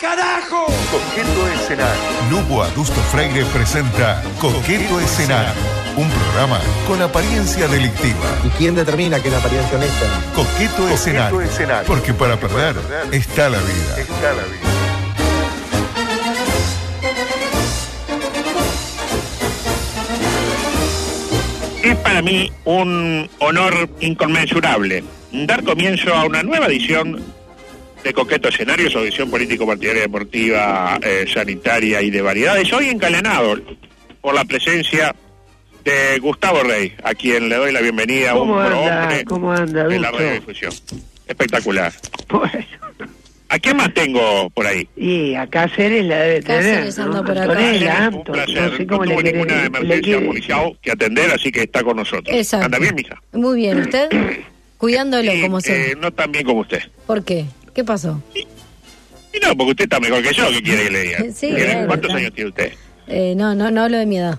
carajo! Coqueto Escenario. Lugo Adusto Freire presenta Coqueto Escenario. Un programa con apariencia delictiva. ¿Y quién determina que es la apariencia honesta? Coqueto, escenario. Escenario. Porque para perder está la vida. Está la vida. Es para mí un honor inconmensurable dar comienzo a una nueva edición de Coqueto Escenario, su audición político partidaria deportiva, eh, sanitaria y de variedades. Hoy encalenado por la presencia de Gustavo Rey, a quien le doy la bienvenida, un ¿Cómo anda? prohombre ¿Cómo anda, de la radiodifusión. Espectacular. Bueno, ¿A quién más tengo por ahí? y acá Cáceres la debe tener, Cáceres ¿no? anda por acá. Antonella, un placer. no sé cómo no le tuvo ninguna emergencia policial que atender, así que está con nosotros. Exacto. ¿Anda bien, mija? Muy bien, ¿usted? Cuidándolo Sí, como eh, no tan bien como usted. ¿Por qué? ¿Qué pasó? Y no, porque usted está mejor que yo, ¿qué quiere que le diga? Sí, ¿Quiere- bueno, ¿Cuántos años tiene usted? Eh, no, no, no hablo de mi edad.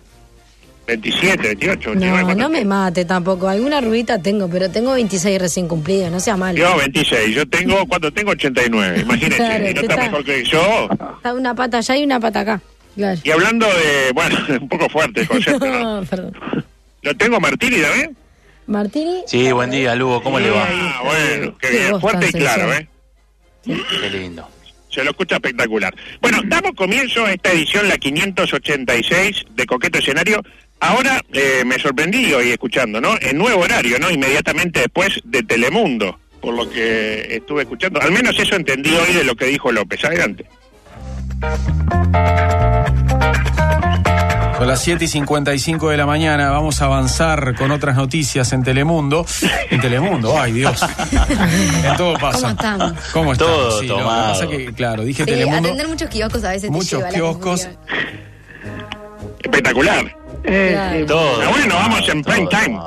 27, 28, 29, No, ¿cuántos no me mate tampoco. Alguna rubita tengo, pero tengo 26 recién cumplidos, no sea malo. Yo 26, yo tengo, ¿cuánto tengo? 89, imagínese, Claro, y no está está- mejor que yo. Está una pata allá y una pata acá. Claro. Y hablando de, bueno, un poco fuerte el concepto, ¿no? No, perdón. ¿Lo tengo Martini también? Martini. Sí, buen día, Lugo, ¿cómo le va? Ah, bueno, qué Qué bien, fuerte y claro. ¿eh? Qué lindo. Se lo escucha espectacular. Bueno, damos comienzo a esta edición, la 586 de Coqueto Escenario. Ahora eh, me sorprendí hoy escuchando, ¿no? En nuevo horario, ¿no? Inmediatamente después de Telemundo, por lo que estuve escuchando. Al menos eso entendí hoy de lo que dijo López. Adelante. Son las 7 y 55 de la mañana. Vamos a avanzar con otras noticias en Telemundo. En Telemundo, ay Dios. En todo pasa. ¿Cómo están? ¿Cómo están? Todo Sí, lo que tomado. pasa que, claro, dije Sí, Telemundo. atender muchos kioscos a veces te Muchos lleva a la kioscos. Espectacular. Eh, Claro. Todo. Ah, bueno, vamos en prime Todo time.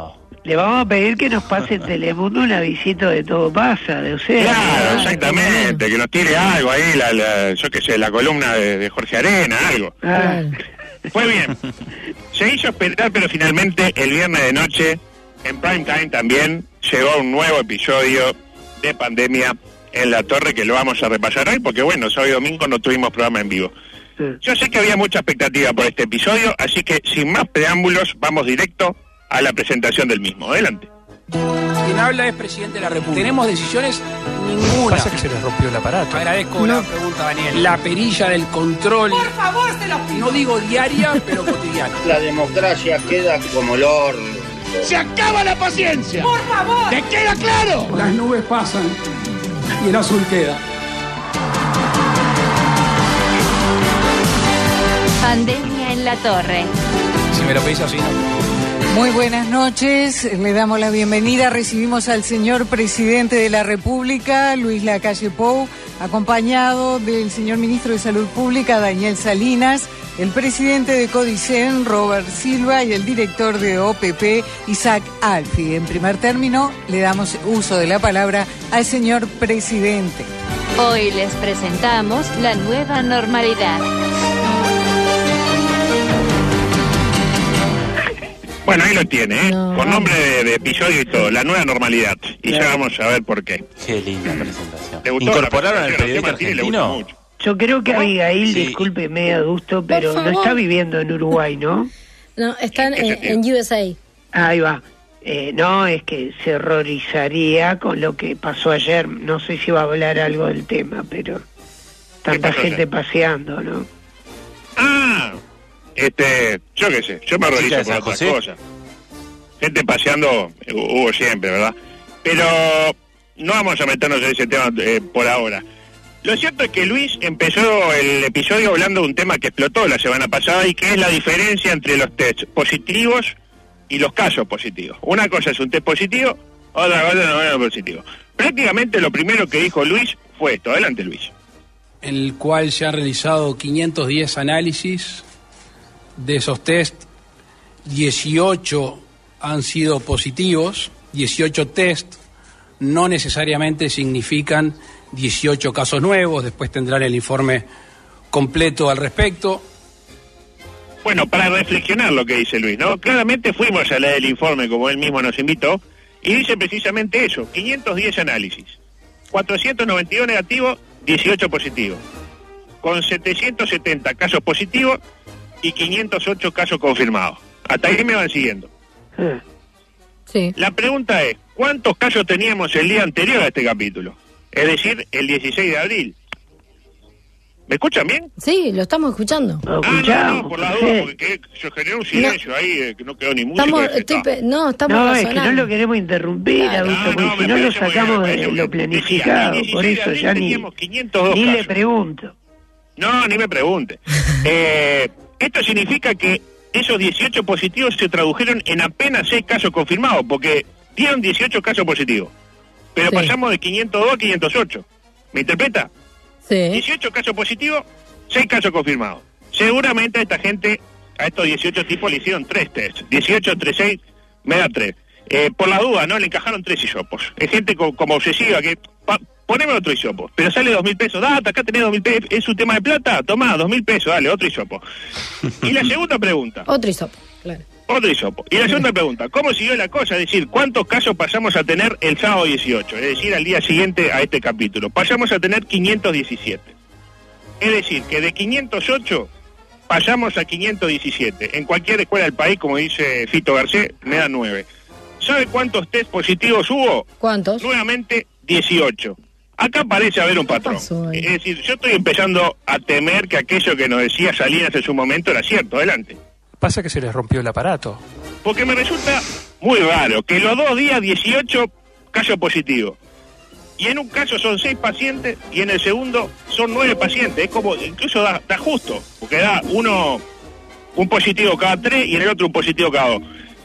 Le vamos a pedir que nos pase en Telemundo una visita de Todo Pasa, de usted. Claro, exactamente, que nos tire algo ahí, la, la- yo qué sé, la columna de, de Jorge Arena, algo. Ah. Fue bien. Se hizo esperar, pero finalmente el viernes de noche, en prime time también, llegó un nuevo episodio de pandemia en la torre que lo vamos a repasar hoy, porque bueno, sábado y domingo no tuvimos programa en vivo. sí. Yo sé que había mucha expectativa por este episodio, así que sin más preámbulos, vamos directo a la presentación del mismo. Adelante. Quien habla es presidente de la República. ¿Tenemos decisiones? Ninguna. Pasa que se les rompió el aparato. Agradezco la pregunta, Daniel. La perilla del control. Por favor, se lo pido. No digo diaria, pero cotidiana. La democracia queda como el horno. ¡Se acaba la paciencia! ¡Por favor! ¿Te queda claro? Las nubes pasan y el azul queda. Pandemia en la torre. Si me lo pedís así, ¿no? Muy buenas noches, le damos la bienvenida. Recibimos al señor presidente de la República, Luis Lacalle Pou, acompañado del señor ministro de Salud Pública, Daniel Salinas, el presidente de Codicen, Robert Silva, y el director de OPP, Isaac Alfi. En primer término, le damos uso de la palabra al señor presidente. Hoy les presentamos la nueva normalidad. Bueno, ahí lo tiene, ¿eh? No, con nombre de, de episodio y todo, la nueva normalidad. Y ya vamos a ver por qué. Qué linda presentación. ¿Le gustó ¿Incorporaron al presentación? periodista le argentino? mucho. Yo creo que Abigail, Sí. disculpe, medio adusto, pero no está viviendo en Uruguay, ¿no? No, están ¿En USA. Ahí va. Eh, no, es que se horrorizaría con lo que pasó ayer. No sé si va a hablar algo del tema, pero tanta gente ayer? paseando, ¿no? Ah, este, yo qué sé, yo me ¿Chica horrorizo de por otras José? cosas. Gente paseando eh, hubo siempre, ¿verdad? Pero no vamos a meternos en ese tema eh, por ahora. Lo cierto es que Luis empezó el episodio hablando de un tema que explotó la semana pasada y que es la diferencia entre los test positivos y los casos positivos. Una cosa es un test positivo, otra cosa no es positivo. Prácticamente lo primero que dijo Luis fue esto. Adelante, Luis. En el cual se han realizado 510 análisis. De esos test, 18 han sido positivos. 18 test no necesariamente significan 18 casos nuevos. Después tendrán el informe completo al respecto. Bueno, para reflexionar lo que dice Luis, ¿no? Claramente fuimos a leer el informe como él mismo nos invitó y dice precisamente eso, 510 análisis, 492 negativos, 18 positivos. con 770 casos positivos y 508 casos confirmados. Hasta ahí me van siguiendo. Sí. La pregunta es, ¿cuántos casos teníamos el día anterior a este capítulo? Es decir, el 16 de abril. ¿Me escuchan bien? Sí, lo estamos escuchando. lo Ah, no, no, escuchamos, por la duda, porque que- se generó un silencio ahí, eh, que no quedó ni música. Estamos, estoy pe- no, estamos No, es que no lo queremos interrumpir, Claro. adulto, No, porque no, si no lo sacamos de lo planificado, Decía, por 16 de eso ya ni, teníamos 502 ni le pregunto. No, ni me pregunte. Eh, esto significa que esos 18 positivos se tradujeron en apenas 6 casos confirmados, porque dieron 18 casos positivos. Pero Sí. pasamos de 502 a 508. ¿Me interpreta? Sí. 18 casos positivos, 6 casos confirmados. Seguramente a esta gente, a estos 18 tipos le hicieron 3 test. 18 entre 6 me da 3. Eh, por la duda, ¿no? Le encajaron 3 hisopos. Es gente co- como obsesiva que... Pa, poneme otro hisopo. Pero sale 2 mil pesos. Data, acá tenés 2 mil pesos. ¿Es un tema de plata? Tomá, 2 mil pesos. Dale, otro hisopo. Y la segunda pregunta. Otro hisopo, claro. Otro hisopo. Y la segunda pregunta, ¿cómo siguió la cosa? Es decir, ¿cuántos casos pasamos a tener el sábado 18? Es decir, al día siguiente a este capítulo. Pasamos a tener 517. Es decir, que de 508 pasamos a 517. En cualquier escuela del país, como dice Fito Garcés, me da 9. ¿Sabe cuántos test positivos hubo? ¿Cuántos? Nuevamente 18. Acá parece haber un patrón. pasó? Es decir, yo estoy empezando a temer que aquello que nos decía Salinas en su momento era cierto. Adelante. Pasa que se les rompió el aparato. Porque me resulta muy raro que los dos días 18 casos positivos. Y en un caso son seis pacientes y en el segundo son nueve pacientes. Es como, incluso da, da justo, porque da uno un positivo cada tres y en el otro un positivo cada dos.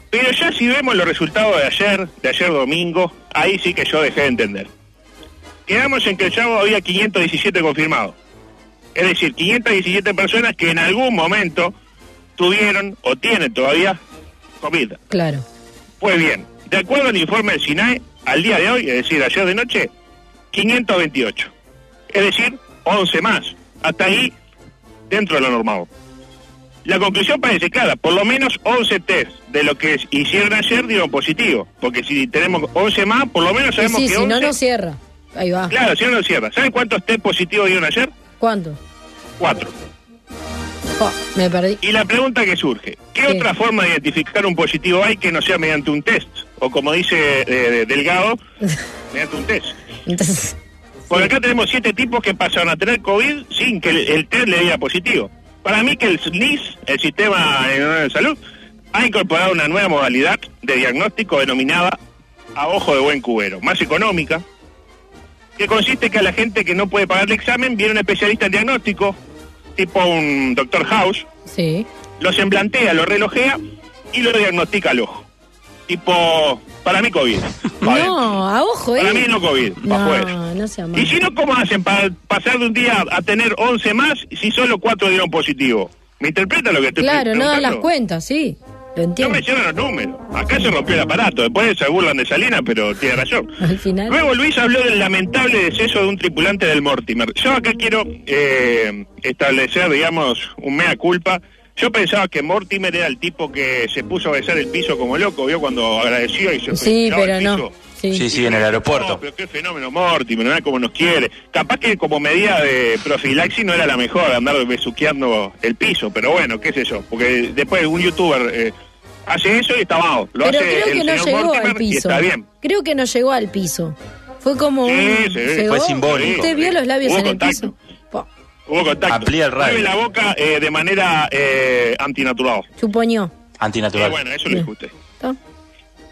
Pero ya si vemos los resultados de ayer, de ayer domingo, ahí sí que yo dejé de entender. Quedamos en que el sábado había 517 confirmados. Es decir, 517 personas que en algún momento tuvieron o tienen todavía COVID. Claro. Pues bien, de acuerdo al informe del SINAE, al día de hoy, es decir, ayer de noche, 528. Es decir, 11 más. Hasta ahí, dentro de lo normal. La conclusión parece clara, por lo menos 11 test de lo que hicieron ayer dieron positivo. Porque si tenemos 11 más, por lo menos sabemos sí, que si 11... no, no cierra. Ahí va. Claro, si no, no cierra. ¿Saben cuántos test positivos dieron ayer? ¿Cuánto? Cuatro. Oh, me perdí. Y la pregunta que surge, ¿qué otra forma de identificar un positivo hay que no sea mediante un test? O como dice eh, Delgado, mediante un test. Entonces, Porque acá tenemos siete tipos que pasaron a tener COVID sin que el, el test le diera positivo. Para mí que el SNIS, el Sistema de Salud, ha incorporado una nueva modalidad de diagnóstico denominada a ojo de buen cubero, más económica, que consiste que a la gente que no puede pagar el examen viene un especialista en diagnóstico, tipo un doctor House, sí. lo semblantea, lo relojea y lo diagnostica al ojo. Tipo, para mí COVID. pa' adentro. No, a ojo, ¿eh? Para mí no COVID, para. No, no sea Y si no, ¿cómo hacen para pasar de un día a tener 11 más si solo 4 dieron positivo? ¿Me interpreta lo que estoy Claro, no dan las cuentas, sí. Lo No entiendo. mencionan los números. Acá se rompió el aparato. Después se burlan de Salinas, pero tiene razón. Al final. Luego Luis habló del lamentable deceso de un tripulante del Mortimer. Yo acá quiero eh, establecer, digamos, un mea culpa. Yo pensaba que Mortimer era el tipo que se puso a besar el piso como loco, vio cuando agradeció y se Sí, pero no. piso. Sí. Sí, sí, en el aeropuerto. No, pero qué fenómeno Mortimer, ¿no? Como nos quiere. Capaz que como medida de profilaxis no era la mejor andar besuqueando el piso, pero bueno, qué sé yo. Porque después un youtuber eh, hace eso y está. Lo Pero hace creo el que no señor llegó Mortimer al y piso. está bien. Creo que no llegó al piso. Fue como Sí, un... sí, ¿Llegó? fue simbólico. ¿Usted vio los labios Hubo en el contacto. piso? Po, Hubo contacto. Amplía el radio. Mueve la boca eh, de manera eh, antinatural. chupoñó. Eh, Antinatural. bueno, eso le discute. ¿Está?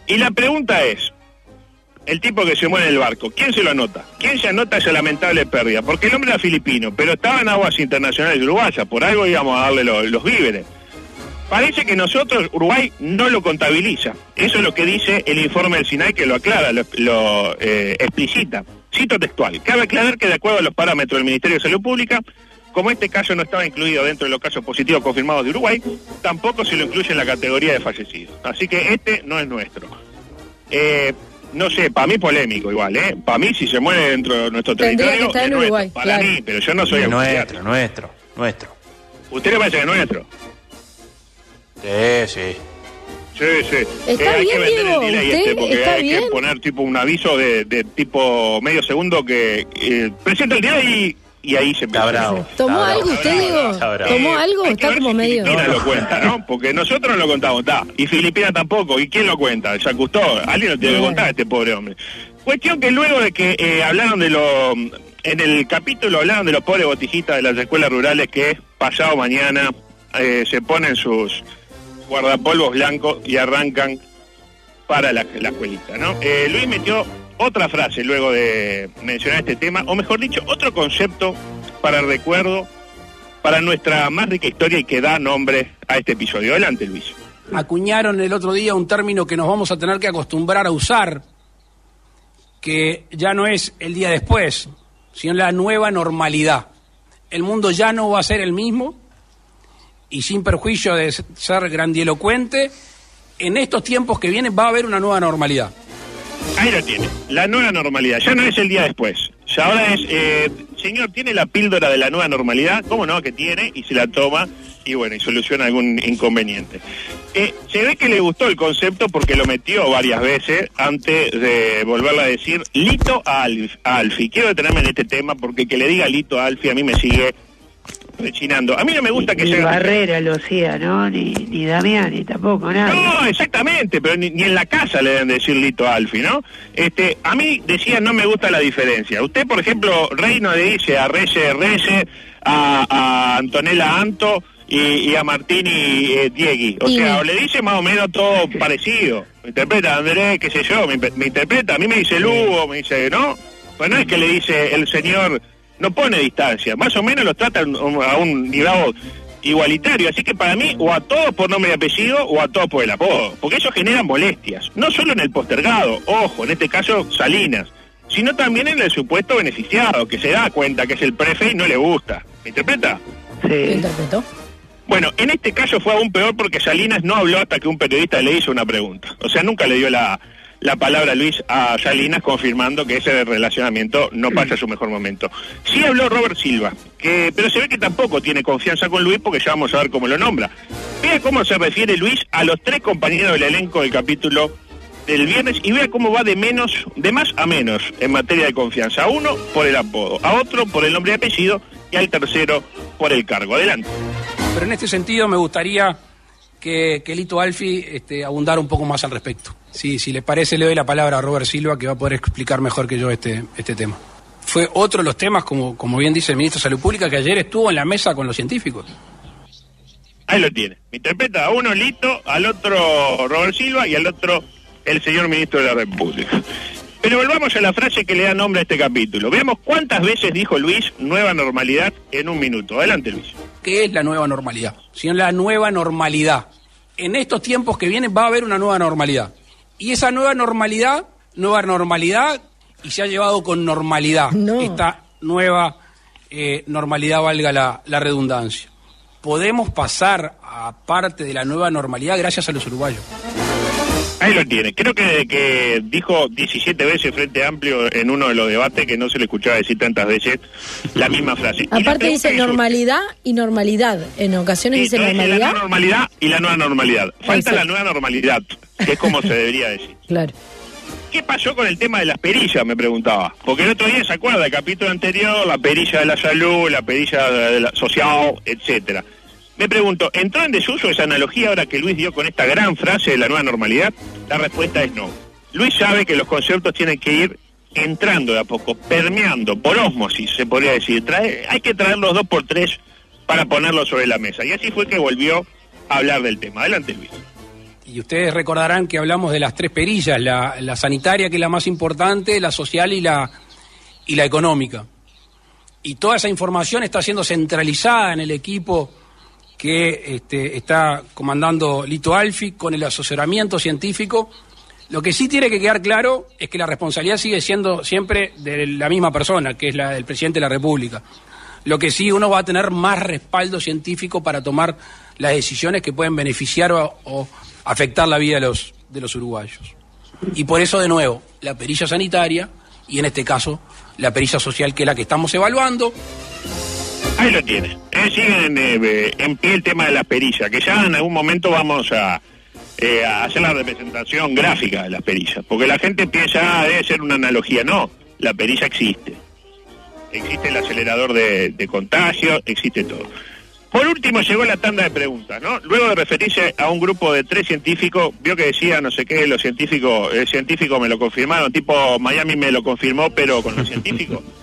Y la pregunta es, el tipo que se muere en el barco, ¿quién se lo anota? ¿Quién se anota esa lamentable pérdida? Porque el hombre era filipino, pero estaba en aguas internacionales uruguayas, por algo íbamos a darle lo- los víveres. Parece que nosotros, Uruguay, no lo contabiliza. Eso es lo que dice el informe del SINAI, que lo aclara, lo, lo, eh, explicita. Cito textual. Cabe aclarar que de acuerdo a los parámetros del Ministerio de Salud Pública, como este caso no estaba incluido dentro de los casos positivos confirmados de Uruguay, tampoco se lo incluye en la categoría de fallecidos. Así que este no es nuestro. Eh, no sé, para mí polémico igual, ¿eh? Para mí si se muere dentro de nuestro Tendría territorio que estar es en nuestro. Uruguay, Para claro. mí, pero yo no soy auxiliar. nuestro, nuestro, nuestro. ¿Usted le parece que es nuestro? Sí, sí. Sí, sí. Está hay bien, que vender Diego, el delay ¿usted este, porque está hay bien? que poner tipo un aviso de, de tipo medio segundo que eh, presenta el delay y, y ahí se empezó. bravo. ¿Tomó algo usted, Diego? ¿Tomó algo? Hay que Está como si medio... Filipina lo cuenta, ¿no? Porque nosotros no lo contamos, está. Y Filipina tampoco. ¿Y quién lo cuenta? ¿Se acustó? Alguien lo tiene que contar a este pobre hombre. Cuestión que luego de que eh, hablaron de lo... En el capítulo hablaron de los pobres botijistas de las escuelas rurales que pasado mañana eh, se ponen sus guardapolvos blancos y arrancan para la, la escuelita, ¿no? Eh, Luis metió otra frase luego de mencionar este tema, o mejor dicho, otro concepto para el recuerdo para nuestra más rica historia y que da nombre a este episodio. Adelante, Luis. Acuñaron el otro día un término que nos vamos a tener que acostumbrar a usar, que ya no es el día después, sino la nueva normalidad. El mundo ya no va a ser el mismo y sin perjuicio de ser grandielocuente, en estos tiempos que vienen va a haber una nueva normalidad. Ahí lo tiene, la nueva normalidad. Ya no es el día después. Ya ahora es, eh, señor, ¿tiene la píldora de la nueva normalidad? ¿Cómo no? Que tiene y se la toma y bueno, y soluciona algún inconveniente. Eh, se ve que le gustó el concepto porque lo metió varias veces antes de volverla a decir Lito a Alf- Alfi. Quiero detenerme en este tema porque que le diga Lito a Alfi a mí me sigue rechinando. A mí no me gusta que Ni se haga- Barrera lo hacía, ¿no? Ni, ni Damiani tampoco, nada. No, exactamente, pero ni, ni en la casa le deben decir Lito a Alfi, ¿no? Este, a mí decía no me gusta la diferencia. Usted, por ejemplo, Reino le dice a Reyes Reyes, a, a Antonella Anto y, y a Martini eh, Diegui. O Y- sea, o le dice más o menos todo parecido. Me interpreta Andrés, qué sé yo, me, me interpreta, a mí me dice Lugo, me dice, ¿no? Pues no es que le dice el señor, no pone distancia, más o menos los trata a un nivel igualitario, así que para mí o a todos por nombre y apellido o a todos por el apodo, porque eso genera molestias, no solo en el postergado, ojo, en este caso Salinas, sino también en el supuesto beneficiado, que se da cuenta que es el prefe y no le gusta. ¿Me interpreta? ¿Lo Sí. interpretó? Bueno, en este caso fue aún peor porque Salinas no habló hasta que un periodista le hizo una pregunta. O sea, nunca le dio la, la palabra Luis a Salinas confirmando que ese relacionamiento no pasa a su mejor momento. Sí habló Robert Silva, que, pero se ve que tampoco tiene confianza con Luis porque ya vamos a ver cómo lo nombra. Vea cómo se refiere Luis a los tres compañeros del elenco del capítulo del viernes y vea cómo va de menos, de más a menos en materia de confianza. A uno por el apodo, a otro por el nombre y apellido y al tercero por el cargo. Adelante. Pero en este sentido me gustaría que, que Lito Alfi este, abundara un poco más al respecto. Sí, si le parece, le doy la palabra a Robert Silva, que va a poder explicar mejor que yo este, este tema. Fue otro de los temas, como, como bien dice el ministro de Salud Pública, que ayer estuvo en la mesa con los científicos. Ahí lo tiene. Me interpreta a uno Lito, al otro Robert Silva y al otro el señor ministro de la República. Pero volvamos a la frase que le da nombre a este capítulo. Veamos cuántas veces dijo Luis nueva normalidad en un minuto. Adelante, Luis. ¿Qué es la nueva normalidad? Sino la nueva normalidad. En estos tiempos que vienen va a haber una nueva normalidad. Y esa nueva normalidad, nueva normalidad, y se ha llevado con normalidad No. esta nueva eh, normalidad, valga la, la redundancia. Podemos pasar a parte de la nueva normalidad gracias a los uruguayos. Ahí lo tiene. Creo que, que dijo 17 veces Frente Amplio en uno de los debates que no se le escuchaba decir tantas veces la misma frase. Aparte dice normalidad y normalidad. En ocasiones dice entonces, La normalidad. nueva normalidad y la nueva normalidad. Falta Exacto. la nueva normalidad, que es como se debería decir. Claro. ¿Qué pasó con el tema de las perillas? Me preguntaba. Porque el otro día se acuerda, el capítulo anterior, la perilla de la salud, la perilla de la social, etcétera. Me pregunto, ¿entró en desuso esa analogía ahora que Luis dio con esta gran frase de la nueva normalidad? La respuesta es no. Luis sabe que los conceptos tienen que ir entrando de a poco, permeando, por ósmosis, se podría decir. Hay que traerlos dos por tres para ponerlos sobre la mesa. Y así fue que volvió a hablar del tema. Adelante, Luis. Y ustedes recordarán que hablamos de las tres perillas, la, la sanitaria, que es la más importante, la social y la, y la económica. Y toda esa información está siendo centralizada en el equipo que este, está comandando Lito Alfi con el asesoramiento científico. Lo que sí tiene que quedar claro es que la responsabilidad sigue siendo siempre de la misma persona, que es la del presidente de la República. Lo que sí uno va a tener más respaldo científico para tomar las decisiones que pueden beneficiar o, o afectar la vida de los, de los uruguayos. Y por eso, de nuevo, la perilla sanitaria y en este caso la perilla social, que es la que estamos evaluando, Ahí lo tiene. Eh, sigue en, eh, en pie el tema de las perillas, que ya en algún momento vamos a, eh, a hacer la representación gráfica de las perillas. Porque la gente piensa, ah, debe ser una analogía. No, la perilla existe. existe el acelerador de, de contagio, existe todo. Por último llegó la tanda de preguntas, ¿no? Luego de referirse a un grupo de tres científicos, vio que decía no sé qué, los científicos, el científico me lo confirmaron, tipo Miami me lo confirmó, pero con los científicos.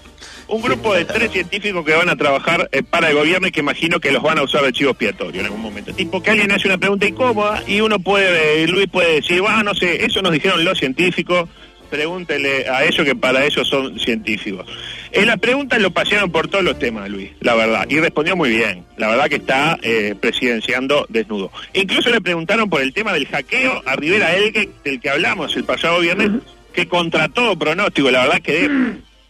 Un grupo de tres científicos que van a trabajar eh, para el gobierno y que imagino que los van a usar de chivo expiatorio en algún momento. Tipo que alguien hace una pregunta incómoda y uno puede, eh, Luis puede decir, ah, no sé, eso nos dijeron los científicos, pregúntele a ellos que para ellos son científicos. En las preguntas lo pasearon por todos los temas, Luis, la verdad, y respondió muy bien. La verdad que está eh, presidenciando desnudo. Incluso le preguntaron por el tema del hackeo a Rivera Elgue, del que hablamos el pasado viernes, que contra todo pronóstico, la verdad quedé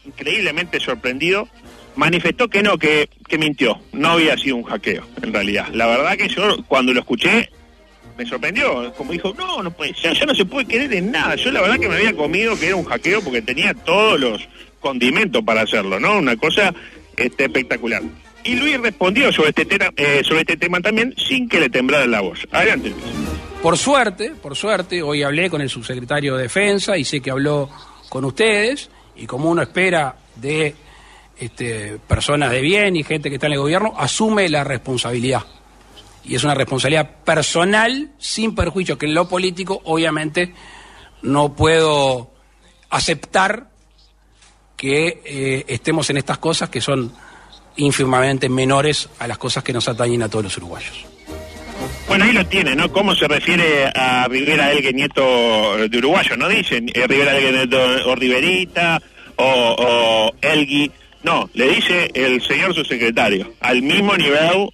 increíblemente sorprendido, manifestó que no, que, que mintió, no había sido un hackeo, en realidad. La verdad que yo cuando lo escuché me sorprendió, como dijo, no, no puede ser, ya no se puede creer en nada. Yo la verdad que me había comido que era un hackeo porque tenía todos los condimentos para hacerlo, ¿no? Una cosa este, espectacular. Y Luis respondió sobre este, tema, eh, sobre este tema también sin que le temblara la voz. Adelante, Luis. Por suerte, por suerte, hoy hablé con el subsecretario de Defensa y sé que habló con ustedes y como uno espera de este, personas de bien y gente que está en el gobierno, asume la responsabilidad. Y es una responsabilidad personal, sin perjuicio que en lo político, obviamente, no puedo aceptar que eh, estemos en estas cosas que son ínfimamente menores a las cosas que nos atañen a todos los uruguayos. Bueno, ahí lo tiene, ¿no? ¿Cómo se refiere a Rivera Elgue Nieto de uruguayo? No dicen eh, Rivera Elgue Nieto o Riverita o, o Elgui. No, le dice el señor subsecretario. Al mismo nivel,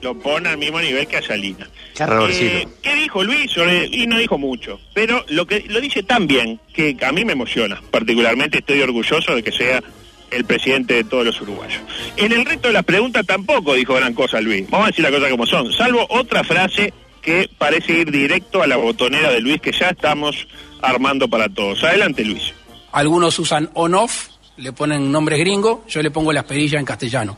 lo pone al mismo nivel que a Salina. Qué errorcito. Eh, ¿Qué dijo Luis? Sobre- y no dijo mucho, pero lo que lo dice tan bien que a mí me emociona. Particularmente estoy orgulloso de que sea el presidente de todos los uruguayos. En el resto de las preguntas tampoco dijo gran cosa Luis. Vamos a decir las cosas como son. Salvo otra frase que parece ir directo a la botonera de Luis que ya estamos armando para todos. Adelante Luis. Algunos usan on-off, le ponen nombres gringos, yo le pongo las perillas en castellano.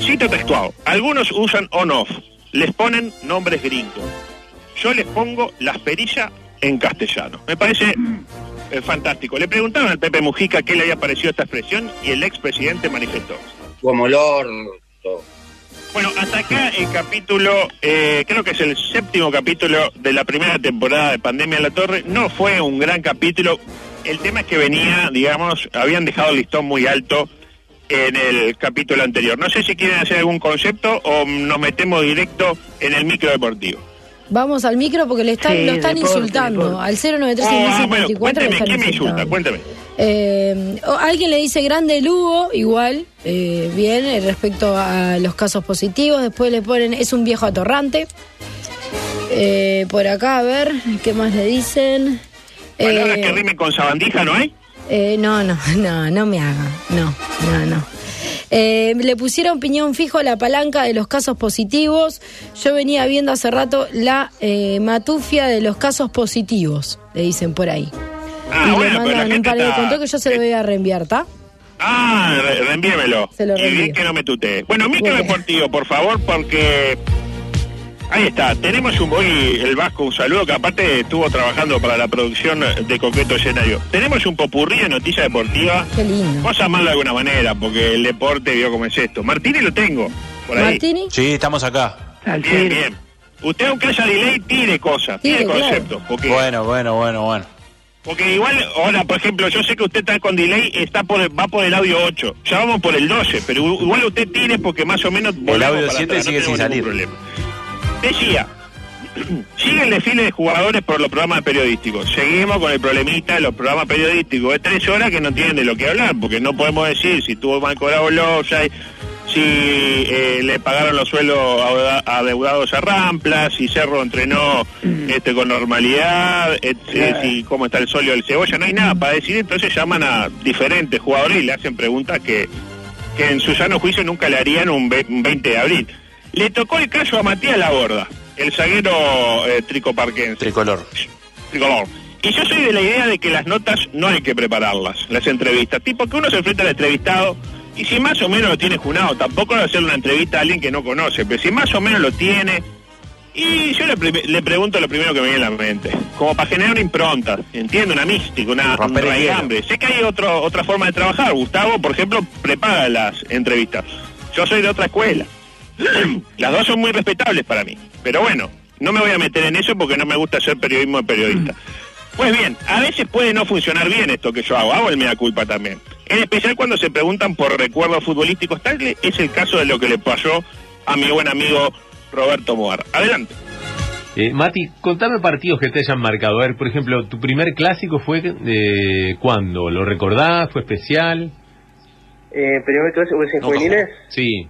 Cito textual. Algunos usan on-off. Les ponen nombres gringos. Yo les pongo las perillas en castellano. Me parece eh, fantástico. Le preguntaron al Pepe Mujica qué le había parecido esta expresión y el expresidente manifestó. Como el orto. Bueno, hasta acá el capítulo, eh, creo que es el séptimo capítulo de la primera temporada de Pandemia en la Torre. No fue un gran capítulo. El tema es que venía, digamos, habían dejado el listón muy alto en el capítulo anterior. No sé si quieren hacer algún concepto o nos metemos directo en el micro deportivo. Vamos al micro porque le están, Sí, lo están insultando. Al 093 Ah, bueno, 24 lo cuénteme, están ¿quién me insulta? Cuénteme. Eh, alguien le dice grande Lugo, igual, eh, bien, eh, respecto a los casos positivos. Después le ponen, es un viejo atorrante. Eh, por acá, a ver, ¿qué más le dicen? Palabras que rimen con sabandija, ¿no hay? eh, no, no, no, no me haga. No, no, no. Eh, le pusieron piñón fijo a la palanca de los casos positivos. Yo venía viendo hace rato la eh, matufia de los casos positivos, le dicen por ahí. Ah, y le bueno, pero la mandan un gente par de está- contó que yo se lo voy a reenviar, ¿está? Ah, re- reenvíemelo. Se lo y bien reenvío. que no me tutee. Bueno, micro deportivo, por favor, porque... Ahí está, tenemos un hoy el Vasco, un saludo que aparte estuvo trabajando para la producción de Concreto Escenario. Tenemos un popurrí de noticias deportivas. Qué lindo. Vamos a llamarlo de alguna manera, porque el deporte vio cómo es esto. Martínez lo tengo, por ahí. ¿Martini? Sí, estamos acá. Bien, bien. Usted aunque haya delay, tire cosas, Tire, claro. conceptos, porque... Bueno, bueno, bueno, bueno. Porque igual, ahora, por ejemplo, yo sé que usted está con delay, está por el- va por el audio 8. Ya vamos por el 12, pero igual usted tire porque más o menos... volamos audio para 7 atrás, no sigue sin salir. problema. Decía, sigue el desfile de jugadores por los programas periodísticos. Seguimos con el problemita de los programas periodísticos de tres horas que no tienen de lo que hablar, porque no podemos decir si tuvo mal cobrado offside, si eh, le pagaron los sueldos adeuda- adeudados a Rampla, si Cerro entrenó este con normalidad, et- eh, si cómo está el solio del cebolla, no hay nada para decir, entonces llaman a diferentes jugadores y le hacen preguntas que, que en su sano juicio nunca le harían un 20 de abril. Le tocó el caso a Matías Laborda, el zaguero eh, tricoparquense. Tricolor. Tricolor. Y yo soy de la idea de que las notas no hay que prepararlas, las entrevistas. Tipo que uno se enfrenta al entrevistado y si más o menos lo tiene junado, tampoco va a hacer una entrevista a alguien que no conoce, pero si más o menos lo tiene, Y yo le, pre- le pregunto lo primero que me viene a la mente, como para generar una impronta, entiendo, una mística, una un raigambre. Sé que hay otro, otra forma de trabajar. Gustavo, por ejemplo, prepara las entrevistas. Yo soy de otra escuela. Las dos son muy respetables para mí. Pero bueno, no me voy a meter en eso porque no me gusta hacer periodismo de periodista. Pues bien, a veces puede no funcionar bien esto que yo hago, hago el mea culpa también. En especial cuando se preguntan por recuerdos futbolísticos, tal es el caso de lo que le pasó a mi buen amigo Roberto Moar. Adelante. Eh, Mati, contame partidos que te hayan marcado. A ver, por ejemplo, tu primer clásico fue eh, ¿cuándo? ¿Lo recordás? ¿Fue especial? Eh, primer clase en No, juveniles Sí.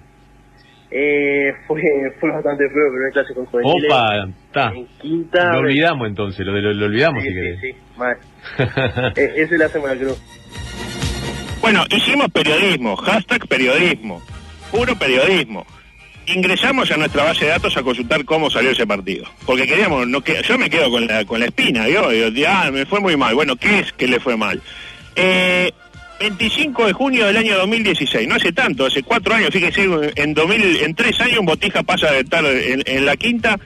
Eh, fue, fue bastante feo, primer clase con juveniles. Opa, está. Quinta. Lo olvidamos entonces, lo, lo, lo olvidamos Sí, si sí, querés. sí, mal. Eh, ese la semana cruz. Bueno, hicimos periodismo, hashtag periodismo, puro periodismo. Ingresamos a nuestra base de datos a consultar cómo salió ese partido. Porque queríamos, no que, yo me quedo con la, con la espina. Digo, digo, ah, me fue muy mal. Bueno, ¿qué es que le fue mal? Eh, 25 de junio del año 2016, no hace tanto, hace cuatro años, fíjese, en, 2000, en tres años Botija pasa de estar en, en la quinta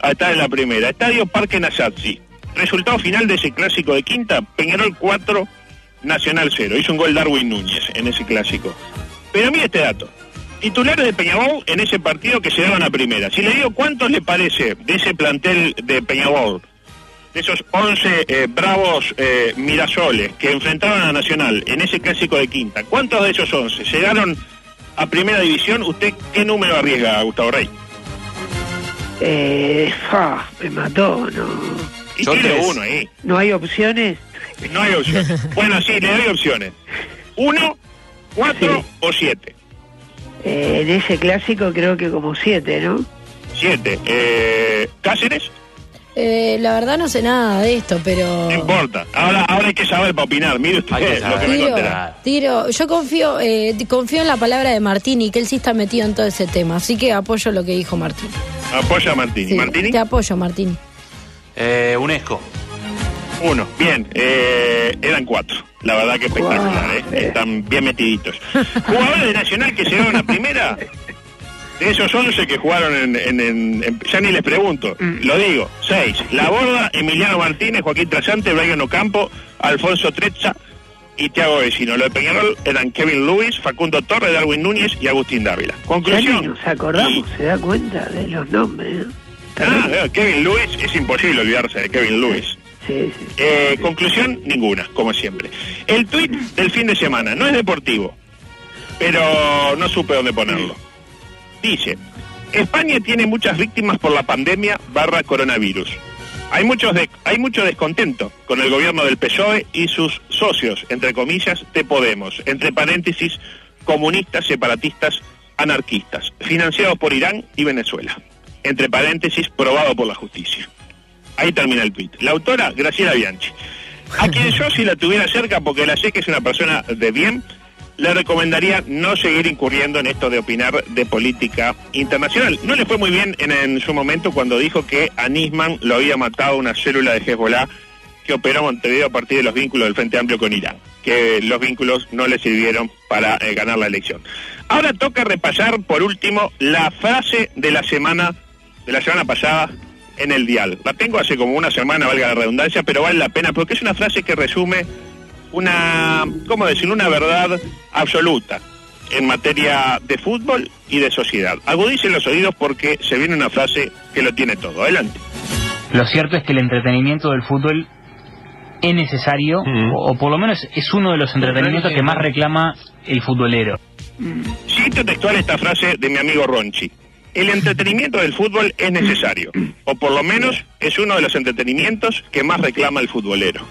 a estar en la primera. Estadio Parque Nasazzi. Resultado final de ese clásico de quinta, Peñarol 4, Nacional 0. Hizo un gol Darwin Núñez en ese clásico. Pero mire este dato. Titulares de Peñarol en ese partido que se daban a primera. Si le digo cuántos le parece de ese plantel de Peñarol, de esos 11 eh, bravos eh, Mirasoles que enfrentaban a Nacional en ese clásico de quinta, ¿cuántos de esos 11 llegaron a primera división? ¿Usted qué número arriesga, Gustavo Rey? Eh, fa, me mató, no. Y tiene uno ahí. ¿No hay opciones? No hay opciones. bueno, sí, le doy opciones. ¿Uno, cuatro o siete? Eh, en ese clásico creo que como siete, ¿no? Siete. Eh, ¿Cáceres? Eh, la verdad no sé nada de esto, pero... No importa. Ahora, ahora hay que saber para opinar. Mire usted lo que me Tiro, contará. tiro, yo confío, eh, confío en la palabra de Martini, que él sí está metido en todo ese tema, así que apoyo lo que dijo Martín. Apoya a Martini. Sí, ¿Martini? Te apoyo, Martín. Eh, UNESCO. Uno. Bien. Eh, eran cuatro. La verdad que espectacular, ¿eh? Están bien metiditos. Jugadores de Nacional que llegaron a primera. De esos 11 que jugaron en, en- en- en- Ya ni les pregunto. Lo digo. Seis. La Borda, Emiliano Martínez, Joaquín Trasante, Brian Ocampo, Alfonso Trezza y Thiago Vecino. Lo de Peñarol eran Kevin Lewis, Facundo Torres, Darwin Núñez y Agustín Dávila. Conclusión. nos acordamos, se da cuenta de los nombres, ¿no? Ah, eh, Kevin Lewis, es imposible olvidarse de Kevin Lewis. Sí, sí. Eh, conclusión, ninguna, como siempre. El tuit del fin de semana no es deportivo, pero no supe dónde ponerlo. Dice, España tiene muchas víctimas por la pandemia barra coronavirus. Hay, muchos de- hay mucho descontento con el gobierno del PSOE y sus socios, entre comillas, de Podemos, entre paréntesis, comunistas, separatistas, anarquistas, financiados por Irán y Venezuela, entre paréntesis, probado por la justicia. Ahí termina el tuit. La autora, Graciela Bianchi. A quien yo, si la tuviera cerca, porque la sé que es una persona de bien, le recomendaría no seguir incurriendo en esto de opinar de política internacional. No le fue muy bien en, su momento cuando dijo que a Nisman lo había matado una célula de Hezbollah que operó Montevideo a partir de los vínculos del Frente Amplio con Irán, que los vínculos no le sirvieron para eh, ganar la elección. Ahora toca repasar por último la frase de la semana de la semana pasada en el dial. La tengo hace como una semana, valga la redundancia, pero vale la pena porque es una frase que resume una, ¿cómo decirlo? Una verdad absoluta en materia de fútbol y de sociedad. Agudicen los oídos porque se viene una frase que lo tiene todo. Adelante. Lo cierto es que el entretenimiento del fútbol es necesario, o, o por lo menos es uno de los entretenimientos que más reclama el futbolero. Cito textual esta frase de mi amigo Ronchi. El entretenimiento del fútbol es necesario, o por lo menos es uno de los entretenimientos que más reclama el futbolero.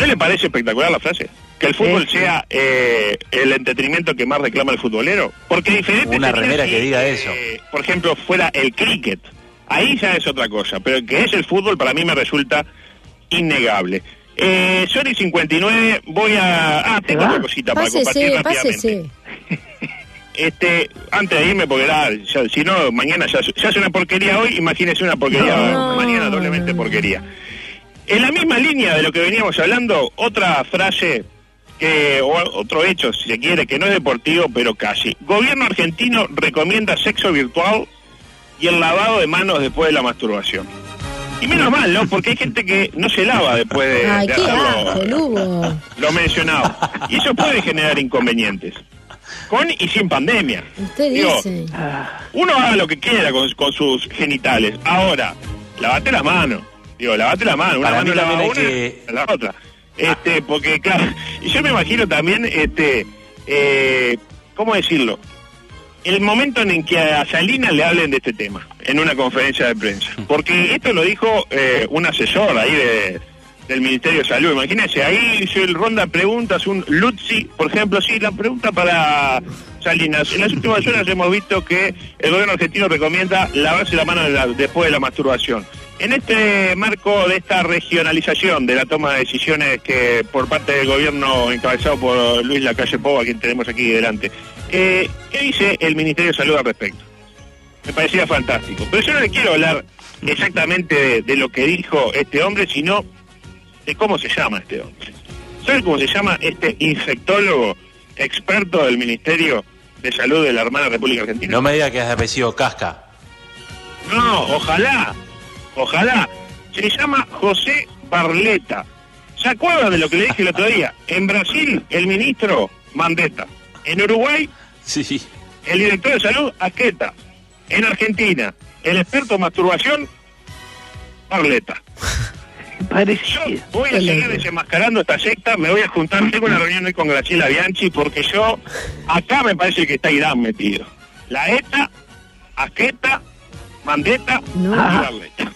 ¿No le parece espectacular la frase? Que el fútbol sea eh, el entretenimiento que más reclama el futbolero. Porque diferente Una remera que diga eh, eso. por ejemplo, fuera el cricket. Ahí ya es otra cosa, pero que es el fútbol para mí me resulta innegable. Eh, Sony 59, voy a... Ah, tengo una cosita para compartir rápidamente. pásese. Este, antes de irme, porque ya- ya- si no, mañana ya, ya es una porquería hoy, imagínese una porquería No. mañana, doblemente porquería. En la misma línea de lo que veníamos hablando, otra frase que, o otro hecho, si se quiere, que no es deportivo, pero casi. Gobierno argentino recomienda sexo virtual y el lavado de manos después de la masturbación. Y menos mal, ¿no? Porque hay gente que no se lava después de, Ay, de qué hacerlo- asco, lo mencionado. Y eso puede generar inconvenientes. Con y sin pandemia. Usted Digo, dice. Uno haga lo que quiera con, con sus genitales. Ahora, lavate las manos. Digo, lavate las manos. Una Para mano lava también una, que- la otra. Este, porque claro, y yo me imagino también, este, eh, ¿cómo decirlo? El momento en el que a Salinas le hablen de este tema, en una conferencia de prensa. Porque esto lo dijo eh, un asesor ahí de, del Ministerio de Salud. Imagínense, ahí hizo el ronda preguntas, un Lutzi, por ejemplo, sí, la pregunta para Salinas. En las últimas horas hemos visto que el gobierno argentino recomienda lavarse la mano de la- después de la masturbación. En este marco de esta regionalización de la toma de decisiones que por parte del gobierno encabezado por Luis Lacalle Pou, a quien tenemos aquí delante, eh, ¿qué dice el Ministerio de Salud al respecto? Me parecía fantástico. Pero yo no le quiero hablar exactamente de, de lo que dijo este hombre, sino de cómo se llama este hombre. ¿Sabe cómo se llama este infectólogo experto del Ministerio de Salud de la hermana República Argentina? No me diga que es de apellido Casca. No, ojalá, ojalá. Se llama José Barleta. ¿Se acuerdan de lo que le dije el otro día? En Brasil, el ministro Mandetta. En Uruguay, Sí. el director de salud, Asqueta. En Argentina, el experto en masturbación, Barleta. Yo voy a seguir desenmascarando esta secta, me voy a juntar, tengo una reunión hoy con Graciela Bianchi, porque yo, acá me parece que está Irán metido. La ETA, Asqueta, Mandetta y Barleta.